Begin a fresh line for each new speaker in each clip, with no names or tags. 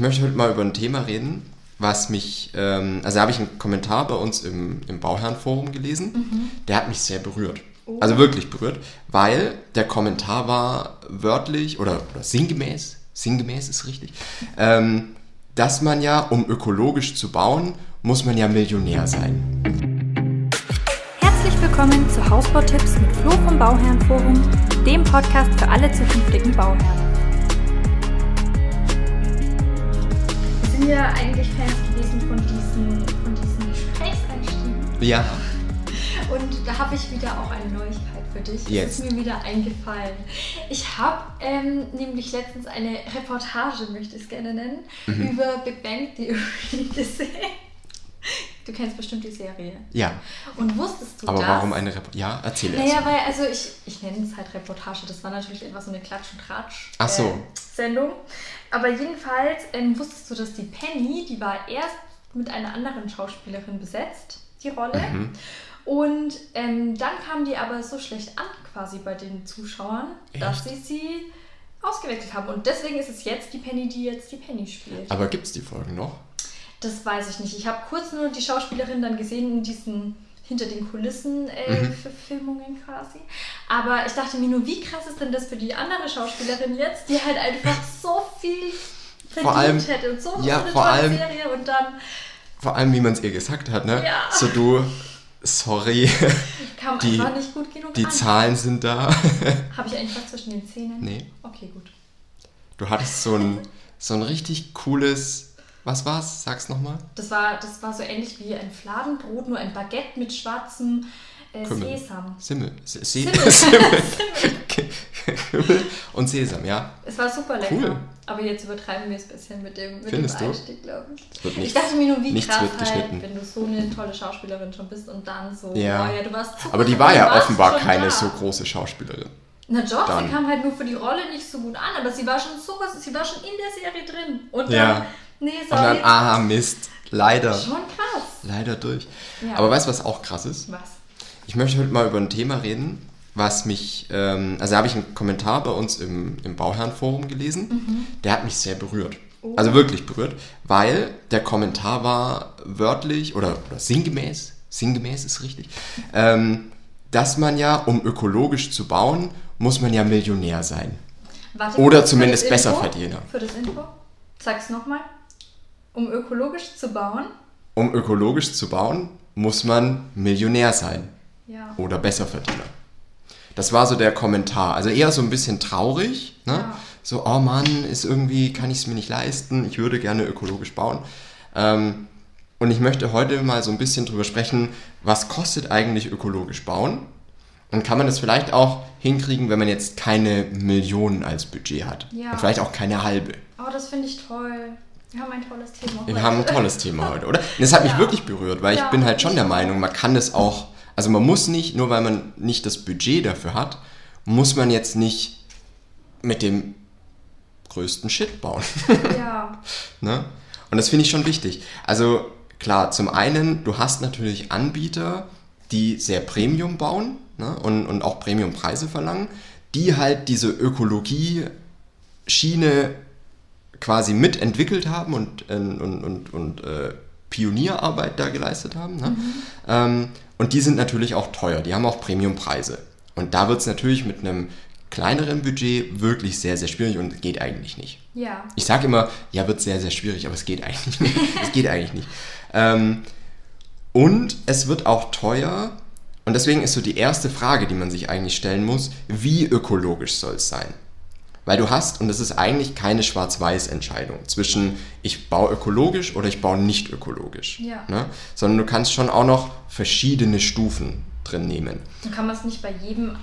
Ich möchte heute mal über ein Thema reden, was mich, ähm, also da habe ich einen Kommentar bei uns im, im Bauherrenforum gelesen,
Mhm.
der hat mich sehr berührt.
Oh.
Also wirklich berührt, weil der Kommentar war wörtlich oder, oder sinngemäß, sinngemäß ist richtig, ähm, dass man ja, um ökologisch zu bauen, muss man ja Millionär sein.
Herzlich willkommen zu Hausbautipps mit Flo vom Bauherrenforum, dem Podcast für alle zukünftigen Bauherren. Ja eigentlich Fans gewesen von diesen, von diesen Gesprächseinstiegen.
Ja.
Und da habe ich wieder auch eine Neuigkeit für dich.
Jetzt.
Es ist mir wieder eingefallen. Ich habe ähm, nämlich letztens eine Reportage, möchte ich es gerne nennen,
Mhm.
über Big Bang Theory gesehen. Du kennst bestimmt die Serie.
Ja.
Und wusstest du
Aber
das?
warum eine Reportage? Ja, erzähl erst.
Naja, weil, also ich, nenne es halt Reportage, das war natürlich etwas so eine Klatsch- und Tratsch
Ach so.
äh, Sendung. Aber jedenfalls ähm, wusstest du, dass die Penny, die war erst mit einer anderen Schauspielerin besetzt, die Rolle.
Mhm.
Und ähm, dann kam die aber so schlecht an quasi bei den Zuschauern, dass
Echt?
sie sie ausgewechselt haben. Und deswegen ist es jetzt die Penny, die jetzt die Penny spielt.
Aber gibt es die Folgen noch?
Das weiß ich nicht. Ich habe kurz nur die Schauspielerin dann gesehen in diesen hinter den Kulissen äh,
Mhm.
Verfilmungen quasi. Aber ich dachte mir nur, wie krass ist denn das für die andere Schauspielerin jetzt, die halt einfach so viel verdient
Vor allem-
hätte und so
ja,
eine
vor
tolle
allem-
Serie und dann
Vor allem, wie man es ihr gesagt hat, ne?
Ja.
So du, sorry,
kam
Die-
einfach nicht gut genug
die
an.
Zahlen sind da.
Habe ich eigentlich was zwischen den Zähnen?
Nee.
Okay, gut.
Du hattest so ein, so ein richtig cooles, was war's? Sag's nochmal.
Das war, das war so ähnlich wie ein Fladenbrot, nur ein Baguette mit schwarzem äh,
Kümmel.
Sesam.
Simmel. Se
Simmel.
Simmel. Kümmel und Sesam, ja.
Es war super lecker.
Cool.
Aber jetzt übertreiben wir es ein bisschen mit dem, mit
Findest
dem
du?
Einstieg, glaube ich.
Wird
ich
nichts,
dachte mir nur, wie
nichts
krass halt, wenn du so eine tolle Schauspielerin schon bist und dann so,
Ja.
oh ja, du warst super,
Aber die war ja offenbar keine
da.
so große Schauspielerin.
Na doch,
Dann.
sie kam halt nur für die Rolle nicht so gut an, aber sie war schon so was, sie war schon in der Serie drin. Und
Ja.
Nee,
Und dann,
sorry,
ah, Mist. Leider.
schon krass.
Leider durch.
Ja.
Aber weißt du, was auch krass ist?
Was?
Ich möchte heute mal über ein Thema reden, was mich, ähm, also da habe ich einen Kommentar bei uns im, im Bauherrenforum gelesen, der hat mich sehr berührt.
Oh.
Also wirklich berührt, weil der Kommentar war wörtlich oder, oder sinngemäß, sinngemäß ist richtig, ähm, dass man ja, um ökologisch zu bauen, muss man ja Millionär sein.
Warte
Oder zumindest
das Info.
Besserverdiener.
Für das Info. Sag's nochmal. Um ökologisch zu bauen.
Um ökologisch zu bauen, muss man Millionär sein.
Ja.
oder Besserverdiener. Das war so der Kommentar. Also eher so ein bisschen traurig. Ne?
Ja.
So, oh Mann, ist irgendwie, kann ich es mir nicht leisten. Ich würde gerne ökologisch bauen. Ähm, und ich möchte heute mal so ein bisschen drüber sprechen, was kostet eigentlich ökologisch bauen? Und kann man das vielleicht auch hinkriegen, wenn man jetzt keine Millionen als Budget hat?
Ja.
Und vielleicht auch keine halbe.
Oh, das finde ich toll. Wir haben ein tolles Thema.
Wir
heute.
haben ein tolles Thema heute, oder? Das hat mich
Ja.
wirklich berührt, weil ich
Ja,
bin halt schon der. Meinung, man kann das auch, also man muss nicht, nur weil man nicht das Budget dafür hat, muss man jetzt nicht mit dem größten Shit bauen.
Ja.
ne? Und das finde ich schon wichtig. Also klar, zum einen, du hast natürlich Anbieter, die sehr Premium bauen ne? und, und auch Premiumpreise verlangen, die halt diese Ökologie-Schiene quasi mitentwickelt haben und, und, und, und äh, Pionierarbeit da geleistet haben. Ne? Ähm, und die sind natürlich auch teuer, die haben auch Premiumpreise. Und da wird es natürlich mit einem kleineren Budget wirklich sehr, sehr schwierig und geht eigentlich nicht.
Ja.
Ich sage immer, ja, wird sehr, sehr schwierig, aber es geht eigentlich nicht. es geht eigentlich nicht. Ähm, und es wird auch teuer. Und deswegen ist so die erste Frage, die man sich eigentlich stellen muss, wie ökologisch soll es sein? Weil du hast, und das ist eigentlich keine Schwarz-Weiß-Entscheidung zwischen ich baue ökologisch oder ich baue nicht ökologisch.
Ja.
Ne? Sondern du kannst schon auch noch verschiedene Stufen drin nehmen.
Und kann man es nicht bei jedem,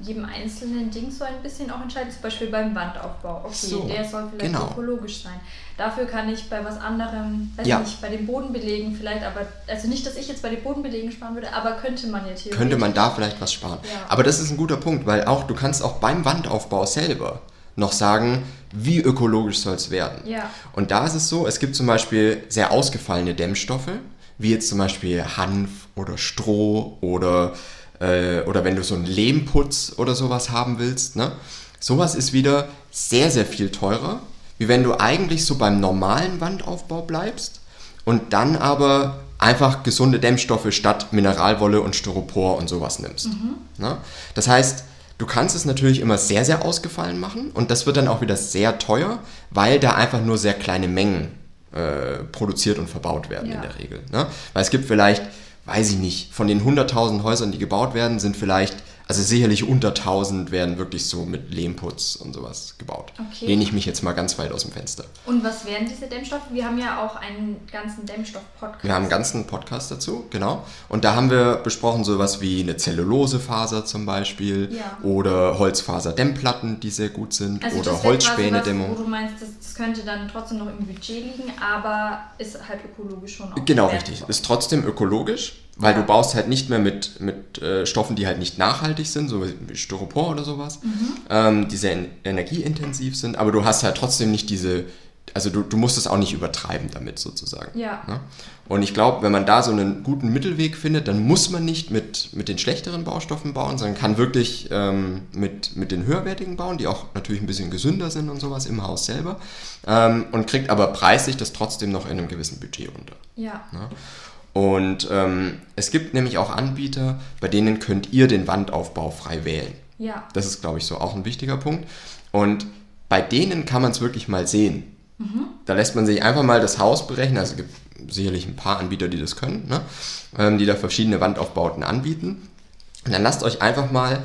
jedem einzelnen Ding so ein bisschen auch entscheiden? Zum Beispiel beim Wandaufbau. Okay,
So,
der soll vielleicht
genau.
ökologisch sein. Dafür kann ich bei was anderem, weiß
Ja.
nicht, bei den Bodenbelegen vielleicht, aber, also nicht, dass ich jetzt bei den Bodenbelegen sparen würde, aber könnte man ja theoretisch.
könnte man da vielleicht was sparen.
Ja.
Aber das ist ein guter Punkt, weil auch du kannst auch beim Wandaufbau selber noch sagen, wie ökologisch soll es werden.
Ja.
Und da ist es so, es gibt zum Beispiel sehr ausgefallene Dämmstoffe, wie jetzt zum Beispiel Hanf oder Stroh oder, äh, oder wenn du so einen Lehmputz oder sowas haben willst. Ne? Sowas ist wieder sehr, sehr viel teurer, wie wenn du eigentlich so beim normalen Wandaufbau bleibst und dann aber einfach gesunde Dämmstoffe statt Mineralwolle und Styropor und sowas nimmst. Ne? Das heißt, du kannst es natürlich immer sehr, sehr ausgefallen machen und das wird dann auch wieder sehr teuer, weil da einfach nur sehr kleine Mengen äh, produziert und verbaut werden
Ja.
in der Regel. Ne? Weil es gibt vielleicht, weiß ich nicht, von den 100.000 Häusern, die gebaut werden, sind vielleicht, also sicherlich unter 1000 werden wirklich so mit Lehmputz und sowas gebaut.
Okay.
Lehne ich mich jetzt mal ganz weit aus dem Fenster.
Und was wären diese Dämmstoffe? Wir haben ja auch einen ganzen Dämmstoff-Podcast.
Wir haben einen ganzen Podcast dazu, genau. Und da haben wir besprochen sowas wie eine Zellulosefaser zum Beispiel
Ja.
oder Holzfaserdämmplatten, die sehr gut sind
Also
oder
quasi was,
Holzspänedämmung.
Wo du meinst, das, das könnte dann trotzdem noch im Budget liegen, aber ist halt ökologisch schon auch
Genau, richtig. Ist trotzdem ökologisch, weil
Ja.
du baust halt nicht mehr mit, mit äh, Stoffen, die halt nicht nachhaltig sind, so wie Styropor oder sowas,
Mhm.
ähm, die sehr en energieintensiv sind, aber du hast halt trotzdem nicht diese, also du, du musst es auch nicht übertreiben damit sozusagen.
Ja.
Ne? Und ich glaube, wenn man da so einen guten Mittelweg findet, dann muss man nicht mit, mit den schlechteren Baustoffen bauen, sondern kann wirklich ähm, mit, mit den höherwertigen bauen, die auch natürlich ein bisschen gesünder sind und sowas im Haus selber ähm, und kriegt aber preislich das trotzdem noch in einem gewissen Budget unter.
Ja.
Ne? Und ähm, es gibt nämlich auch Anbieter, bei denen könnt ihr den Wandaufbau frei wählen.
Ja.
Das ist, glaube ich, so auch ein wichtiger Punkt. Und bei denen kann man es wirklich mal sehen. Da lässt man sich einfach mal das Haus berechnen. Also es gibt sicherlich ein paar Anbieter, die das können, ne? ähm, die da verschiedene Wandaufbauten anbieten. Und dann lasst euch einfach mal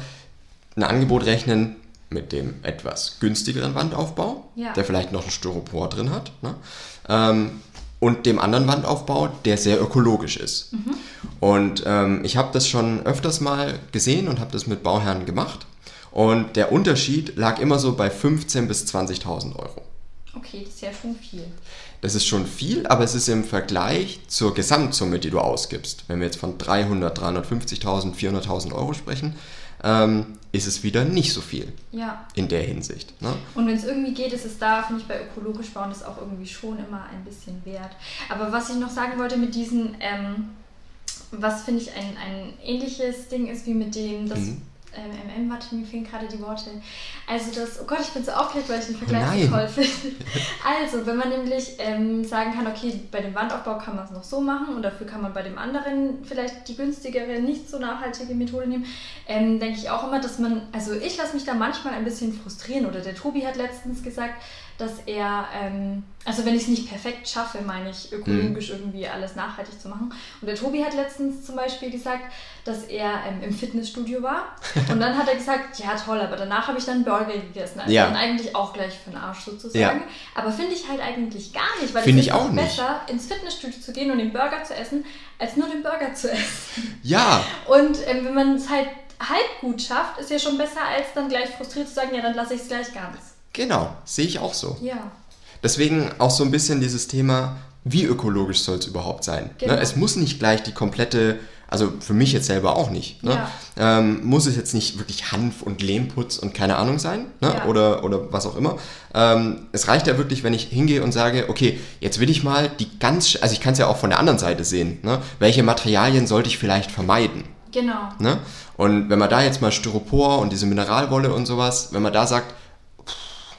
ein Angebot rechnen mit dem etwas günstigeren Wandaufbau,
Ja.
der vielleicht noch ein Styropor drin hat. Ne? Ähm, und dem anderen Wandaufbau, der sehr ökologisch ist. Und ähm, ich habe das schon öfters mal gesehen und habe das mit Bauherren gemacht. Und der Unterschied lag immer so bei 15.000 bis 20.000 Euro.
Okay, das ist ja schon viel.
Das ist schon viel, aber es ist im Vergleich zur Gesamtsumme, die du ausgibst. Wenn wir jetzt von 300, 350.000, 400.000 Euro sprechen, ähm, ist es wieder nicht so viel
Ja.
in der Hinsicht. Ne?
Und wenn es irgendwie geht, ist es da, finde ich, bei ökologisch bauen das auch irgendwie schon immer ein bisschen wert. Aber was ich noch sagen wollte mit diesen, ähm, was finde ich ein, ein ähnliches Ding ist wie mit dem, das
Mhm.
Ähm, MM, warte, mir fehlen gerade die Worte. Also das, oh Gott, ich bin so aufgeregt, weil ich den Vergleich
nein.
so toll finde. Also, wenn man nämlich ähm, sagen kann, okay, bei dem Wandaufbau kann man es noch so machen und dafür kann man bei dem anderen vielleicht die günstigere, nicht so nachhaltige Methode nehmen, ähm, denke ich auch immer, dass man, also ich lasse mich da manchmal ein bisschen frustrieren oder der Tobi hat letztens gesagt, dass er, ähm, also wenn ich es nicht perfekt schaffe, meine ich ökologisch irgendwie alles nachhaltig zu machen. Und der Tobi hat letztens zum Beispiel gesagt, dass er ähm, im Fitnessstudio war und dann hat er gesagt, ja toll, aber danach habe ich dann Burger gegessen. Also
Ja.
dann eigentlich auch gleich für den Arsch sozusagen.
Ja.
Aber finde ich halt eigentlich gar nicht, weil
Finde
es
ich
ist
auch
besser, ins Fitnessstudio zu gehen und den Burger zu essen, als nur den Burger zu essen.
Ja,
Und ähm, wenn man es halt halb gut schafft, ist ja schon besser, als dann gleich frustriert zu sagen, ja, dann lasse ich es gleich ganz.
Genau, sehe ich auch so.
Ja.
Deswegen auch so ein bisschen dieses Thema, wie ökologisch soll es überhaupt sein?
Genau.
Ne? Es muss nicht gleich die komplette, also für mich jetzt selber auch nicht, ne?
Ja.
ähm, muss es jetzt nicht wirklich Hanf und Lehmputz und keine Ahnung sein ne?
Ja.
oder, oder was auch immer. Ähm, es reicht ja wirklich, wenn ich hingehe und sage, okay, jetzt will ich mal die ganz, also ich kann es ja auch von der anderen Seite sehen, ne? welche Materialien sollte ich vielleicht vermeiden?
Genau.
Ne? Und wenn man da jetzt mal Styropor und diese Mineralwolle und sowas, wenn man da sagt,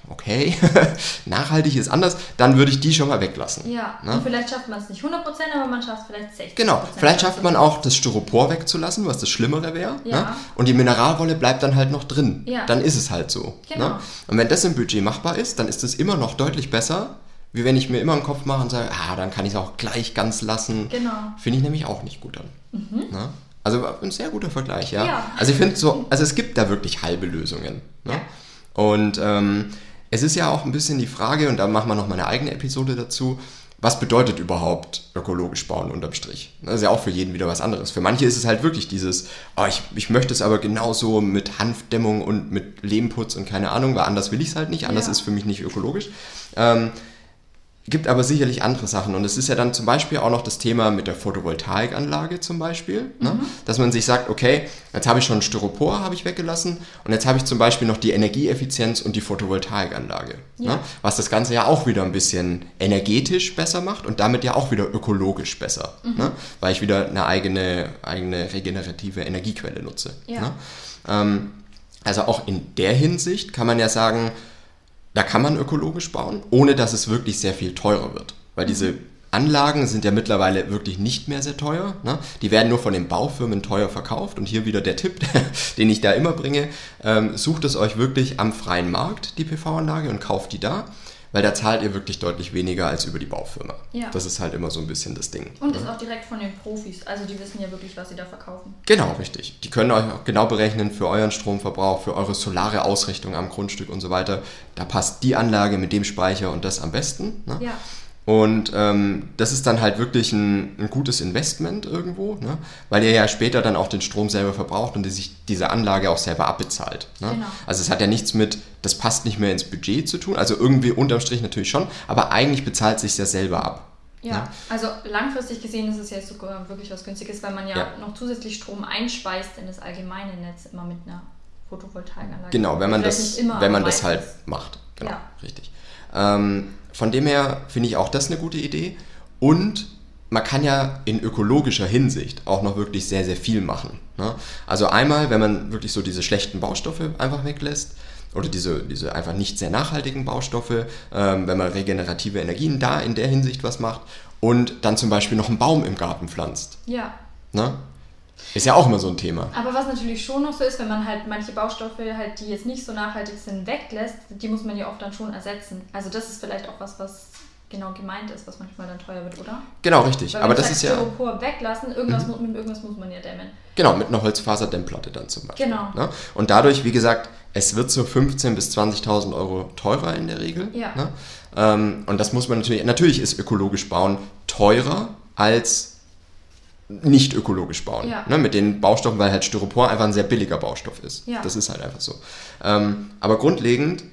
okay, nachhaltig ist anders, dann würde ich die schon mal weglassen.
Ja.
Ne?
Und vielleicht schafft man es nicht 100%, aber man schafft es vielleicht 60%.
Genau, vielleicht schafft man auch das Styropor wegzulassen, was das Schlimmere wäre.
Ja.
Ne? Und die Mineralwolle bleibt dann halt noch drin.
Ja.
Dann ist es halt so.
Genau.
Ne? Und wenn das im Budget machbar ist, dann ist es immer noch deutlich besser, wie wenn ich mir immer einen Kopf mache und sage, ah, dann kann ich es auch gleich ganz lassen.
Genau.
Finde ich nämlich auch nicht gut an. Ne? Also ein sehr guter Vergleich, ja.
Ja.
Also ich finde so, also es gibt da wirklich halbe Lösungen. Ne?
Ja.
Und ähm, es ist ja auch ein bisschen die Frage, und da machen wir noch mal eine eigene Episode dazu, was bedeutet überhaupt ökologisch bauen unterm Strich? Das ist ja auch für jeden wieder was anderes. Für manche ist es halt wirklich dieses, oh, ich, ich möchte es aber genauso mit Hanfdämmung und mit Lehmputz und keine Ahnung, weil anders will ich es halt nicht, anders
Ja.
ist für mich nicht ökologisch. Ähm, Gibt aber sicherlich andere Sachen. Und es ist ja dann zum Beispiel auch noch das Thema mit der Photovoltaikanlage zum Beispiel. Ne? Dass man sich sagt, okay, jetzt habe ich schon Styropor, habe ich weggelassen. Und jetzt habe ich zum Beispiel noch die Energieeffizienz und die Photovoltaikanlage.
Ja.
Ne? Was das Ganze ja auch wieder ein bisschen energetisch besser macht und damit ja auch wieder ökologisch besser. Ne? Weil ich wieder eine eigene, eigene regenerative Energiequelle nutze.
Ja.
Ne? Ähm, also auch in der Hinsicht kann man ja sagen, da kann man ökologisch bauen, ohne dass es wirklich sehr viel teurer wird. Weil diese Anlagen sind ja mittlerweile wirklich nicht mehr sehr teuer. Ne? Die werden nur von den Baufirmen teuer verkauft. Und hier wieder der Tipp, den ich da immer bringe. Ähm, sucht es euch wirklich am freien Markt, die PV-Anlage, und kauft die da. Weil da zahlt ihr wirklich deutlich weniger als über die Baufirma.
Ja.
Das ist halt immer so ein bisschen das Ding.
Und ist auch direkt von den Profis. Also die wissen ja wirklich, was sie da verkaufen.
Genau, richtig. Die können euch auch genau berechnen für euren Stromverbrauch, für eure solare Ausrichtung am Grundstück und so weiter. Da passt die Anlage mit dem Speicher und das am besten. Ne?
Ja.
Und ähm, das ist dann halt wirklich ein, ein gutes Investment irgendwo, ne? weil ihr ja später dann auch den Strom selber verbraucht und die sich diese Anlage auch selber abbezahlt. Ne?
Genau.
Also es hat ja nichts mit, das passt nicht mehr ins Budget zu tun, also irgendwie unterm Strich natürlich schon, aber eigentlich bezahlt sich ja selber ab.
Ja,
Ne?
also langfristig gesehen ist es ja sogar wirklich was Günstiges, weil man ja,
Ja.
noch zusätzlich Strom einspeist in das allgemeine Netz immer mit einer Photovoltaikanlage.
Genau, wenn man
Vielleicht
das, wenn man das halt macht. Genau,
Ja.
richtig. Ähm, von dem her finde ich auch das eine gute Idee. Und man kann ja in ökologischer Hinsicht auch noch wirklich sehr, sehr viel machen. Ne? Also einmal, wenn man wirklich so diese schlechten Baustoffe einfach weglässt oder diese, diese einfach nicht sehr nachhaltigen Baustoffe, ähm, wenn man regenerative Energien da in der Hinsicht was macht und dann zum Beispiel noch einen Baum im Garten pflanzt.
Ja,
Ne? Ist ja auch immer so ein Thema.
aber was natürlich schon noch so ist, wenn man halt manche Baustoffe halt, die jetzt nicht so nachhaltig sind, weglässt, die muss man ja oft dann schon ersetzen. Also das ist vielleicht auch was, was genau gemeint ist, was manchmal dann teuer wird, oder?
Genau, richtig. Aber das ist ja.
Styropor weglassen, irgendwas, mu- mit irgendwas muss man ja dämmen.
Genau, mit einer Holzfaserdämmplatte dann zum Beispiel.
Genau.
Ne? Und dadurch, wie gesagt, es wird so 15.000 bis 20.000 Euro teurer in der Regel.
Ja.
Ne? Ähm, und das muss man natürlich, natürlich ist ökologisch bauen teurer als nicht ökologisch bauen.
Ja.
Ne? Mit den Baustoffen, weil halt Styropor einfach ein sehr billiger Baustoff ist.
Ja.
Das ist halt einfach so. Ähm, aber grundlegend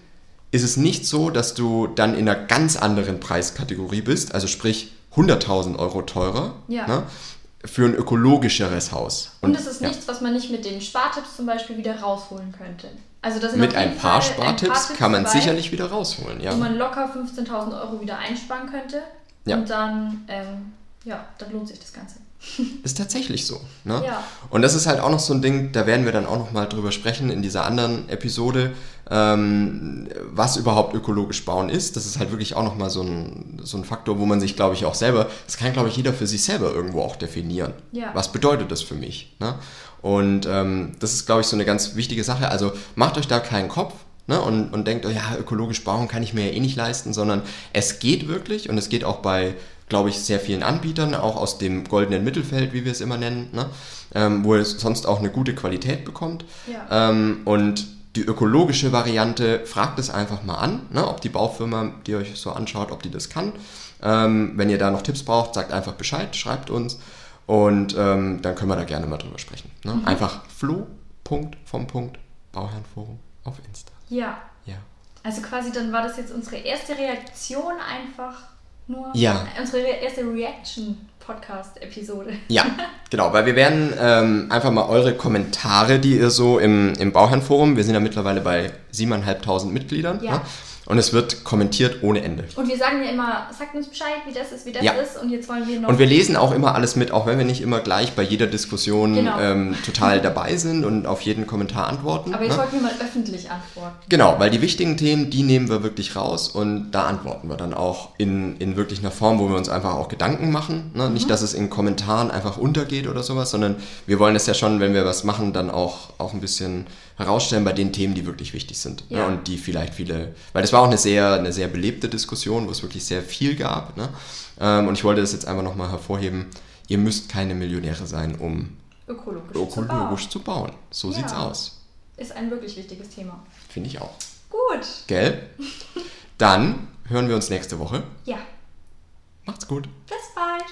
ist es nicht so, dass du dann in einer ganz anderen Preiskategorie bist, also sprich 100.000 Euro teurer
Ja.
ne? für ein ökologischeres Haus.
Und es ist
ja.
nichts, was man nicht mit den Spartipps zum Beispiel wieder rausholen könnte. Also das
Mit ein paar
Fall ein paar
Spartipps kann man
dabei,
sicherlich wieder rausholen, ja.
Wo man locker 15.000 Euro wieder einsparen könnte.
Ja.
Und dann, ähm, ja, dann lohnt sich das Ganze.
Ist tatsächlich so. Ne?
Ja.
Und das ist halt auch noch so ein Ding, da werden wir dann auch noch mal drüber sprechen in dieser anderen Episode, ähm, was überhaupt ökologisch bauen ist. Das ist halt wirklich auch noch mal so ein, so ein Faktor, wo man sich, glaube ich, auch selber, das kann, glaube ich, jeder für sich selber irgendwo auch definieren.
Ja.
Was bedeutet das für mich? Ne? Und ähm, das ist, glaube ich, so eine ganz wichtige Sache. Also macht euch da keinen Kopf. Ne, und, und denkt, oh ja, ökologisch bauen kann ich mir ja eh nicht leisten, sondern es geht wirklich und es geht auch bei, glaube ich, sehr vielen Anbietern, auch aus dem goldenen Mittelfeld, wie wir es immer nennen, ne, ähm, wo es sonst auch eine gute Qualität bekommt.
Ja.
Ähm, und die ökologische Variante, fragt es einfach mal an, ne, ob die Baufirma, die euch so anschaut, ob die das kann. Ähm, wenn ihr da noch Tipps braucht, sagt einfach Bescheid, schreibt uns und ähm, dann können wir da gerne mal drüber sprechen. Ne? Einfach flo. vom Punkt Bauherrenforum auf Insta.
Ja.
Ja.
Also quasi dann war das jetzt unsere erste Reaktion einfach nur.
Ja.
Unsere re erste Reaction-Podcast-Episode.
Ja, genau, weil wir werden ähm, einfach mal eure Kommentare, die ihr so im, im Bauherrenforum, wir sind ja mittlerweile bei 7.500 Mitgliedern,
Ja.
ne? Und es wird kommentiert ohne Ende.
Und wir sagen ja immer, sagt uns Bescheid, wie das ist, wie das
Ja.
ist. Und jetzt wollen wir noch.
Und wir lesen auch immer alles mit, auch wenn wir nicht immer gleich bei jeder Diskussion
Genau.
ähm, total dabei sind und auf jeden Kommentar antworten.
aber jetzt
ne?
wollten wir mal öffentlich antworten.
Genau, weil die wichtigen Themen, die nehmen wir wirklich raus und da antworten wir dann auch in, in wirklich einer Form, wo wir uns einfach auch Gedanken machen. Ne?
Mhm.
Nicht, dass es in Kommentaren einfach untergeht oder sowas, sondern wir wollen es ja schon, wenn wir was machen, dann auch, auch ein bisschen herausstellen bei den Themen, die wirklich wichtig sind. Ne?
Ja.
Und die vielleicht viele, weil das war auch eine sehr, eine sehr belebte Diskussion, wo es wirklich sehr viel gab. Ne? Ähm, und ich wollte das jetzt einfach nochmal hervorheben, ihr müsst keine Millionäre sein, um
Ökologisch, zu bauen.
ökologisch zu bauen. So
Ja.
sieht's aus.
Ist ein wirklich wichtiges Thema.
Finde ich auch.
Gut.
Gell? Dann hören wir uns nächste Woche.
Ja.
Macht's gut.
Bis bald.